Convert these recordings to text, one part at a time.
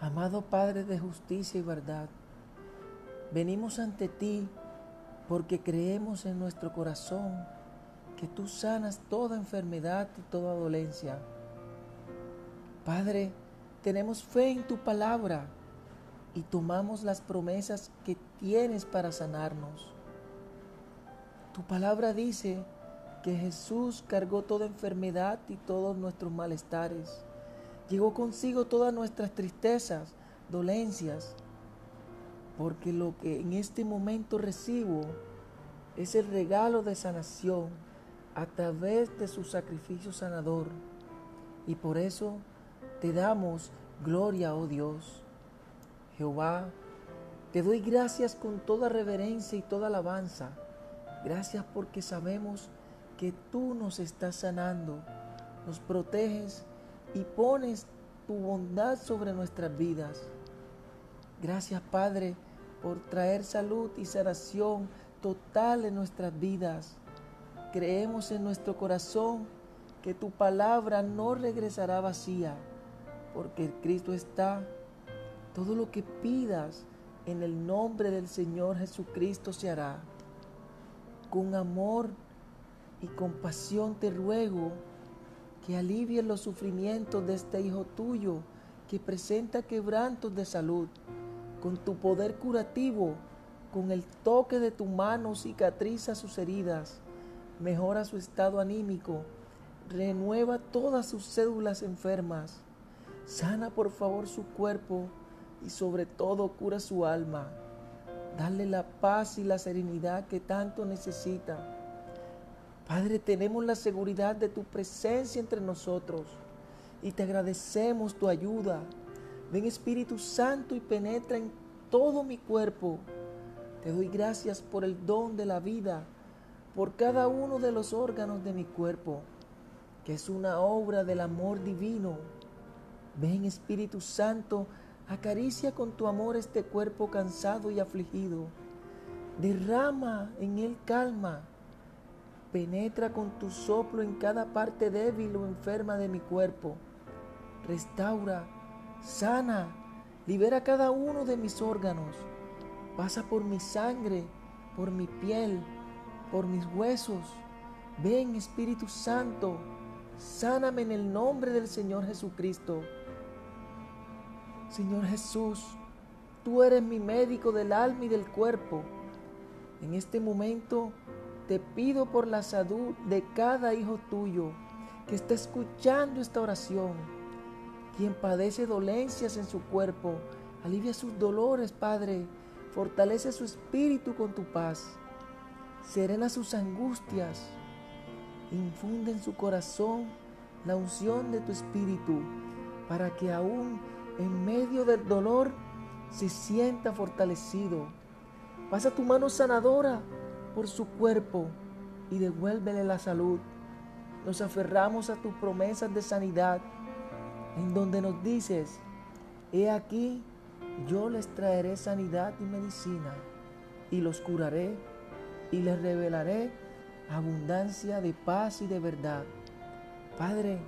Amado Padre de justicia y verdad, venimos ante ti porque creemos en nuestro corazón que tú sanas toda enfermedad y toda dolencia. Padre, tenemos fe en tu palabra y tomamos las promesas que tienes para sanarnos. Tu palabra dice que Jesús cargó toda enfermedad y todos nuestros malestares. Llevó consigo todas nuestras tristezas, dolencias, porque lo que en este momento recibo es el regalo de sanación a través de su sacrificio sanador. Y por eso te damos gloria, oh Dios. Jehová, te doy gracias con toda reverencia y toda alabanza. Gracias porque sabemos que tú nos estás sanando, nos proteges y pones tu bondad sobre nuestras vidas. Gracias Padre por traer salud y sanación total en nuestras vidas. Creemos en nuestro corazón que tu palabra no regresará vacía, porque Cristo está. Todo lo que pidas en el nombre del Señor Jesucristo se hará. Con amor y compasión te ruego que alivies los sufrimientos de este Hijo tuyo que presenta quebrantos de salud. Con tu poder curativo, con el toque de tu mano cicatriza sus heridas, mejora su estado anímico, renueva todas sus cédulas enfermas, sana por favor su cuerpo y sobre todo cura su alma. Dale la paz y la serenidad que tanto necesita. Padre, tenemos la seguridad de tu presencia entre nosotros y te agradecemos tu ayuda. Ven Espíritu Santo y penetra en todo mi cuerpo te doy gracias por el don de la vida, por cada uno de los órganos de mi cuerpo, que es una obra del amor divino. Ven Espíritu Santo, acaricia con tu amor este cuerpo cansado y afligido. Derrama en él calma. Penetra con tu soplo en cada parte débil o enferma de mi cuerpo. Restaura, sana, libera cada uno de mis órganos Pasa por mi sangre, por mi piel, por mis huesos. Ven Espíritu Santo, sáname en el nombre del Señor Jesucristo. Señor Jesús, tú eres mi médico del alma y del cuerpo. En este momento te pido por la salud de cada hijo tuyo que está escuchando esta oración. Quien padece dolencias en su cuerpo, alivia sus dolores, Padre Fortalece su espíritu con tu paz. Serena sus angustias. Infunde en su corazón la unción de tu espíritu para que aún en medio del dolor se sienta fortalecido. Pasa tu mano sanadora por su cuerpo y devuélvele la salud. Nos aferramos a tus promesas de sanidad, en donde nos dices, he aquí, yo les traeré sanidad y medicina, y los curaré, y les revelaré abundancia de paz y de verdad. Padre,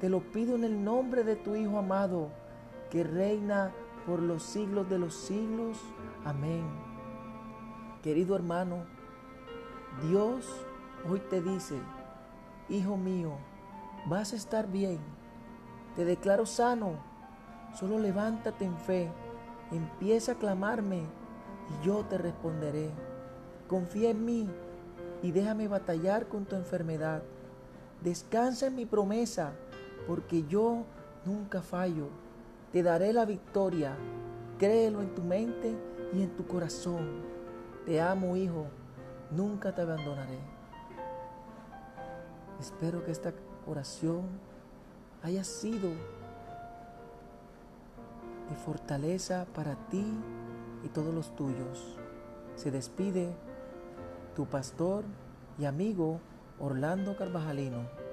te lo pido en el nombre de tu Hijo amado, que reina por los siglos de los siglos. Amén. Querido hermano, Dios hoy te dice, Hijo mío, vas a estar bien. Te declaro sano. Solo levántate en fe Empieza a clamarme y yo te responderé. Confía en mí y déjame batallar con tu enfermedad. Descansa en mi promesa, porque yo nunca fallo. Te daré la victoria. Créelo en tu mente y en tu corazón. Te amo, hijo. Nunca te abandonaré. Espero que esta oración haya sido de fortaleza para ti y todos los tuyos. Se despide tu pastor y amigo Orlando Carvajalino.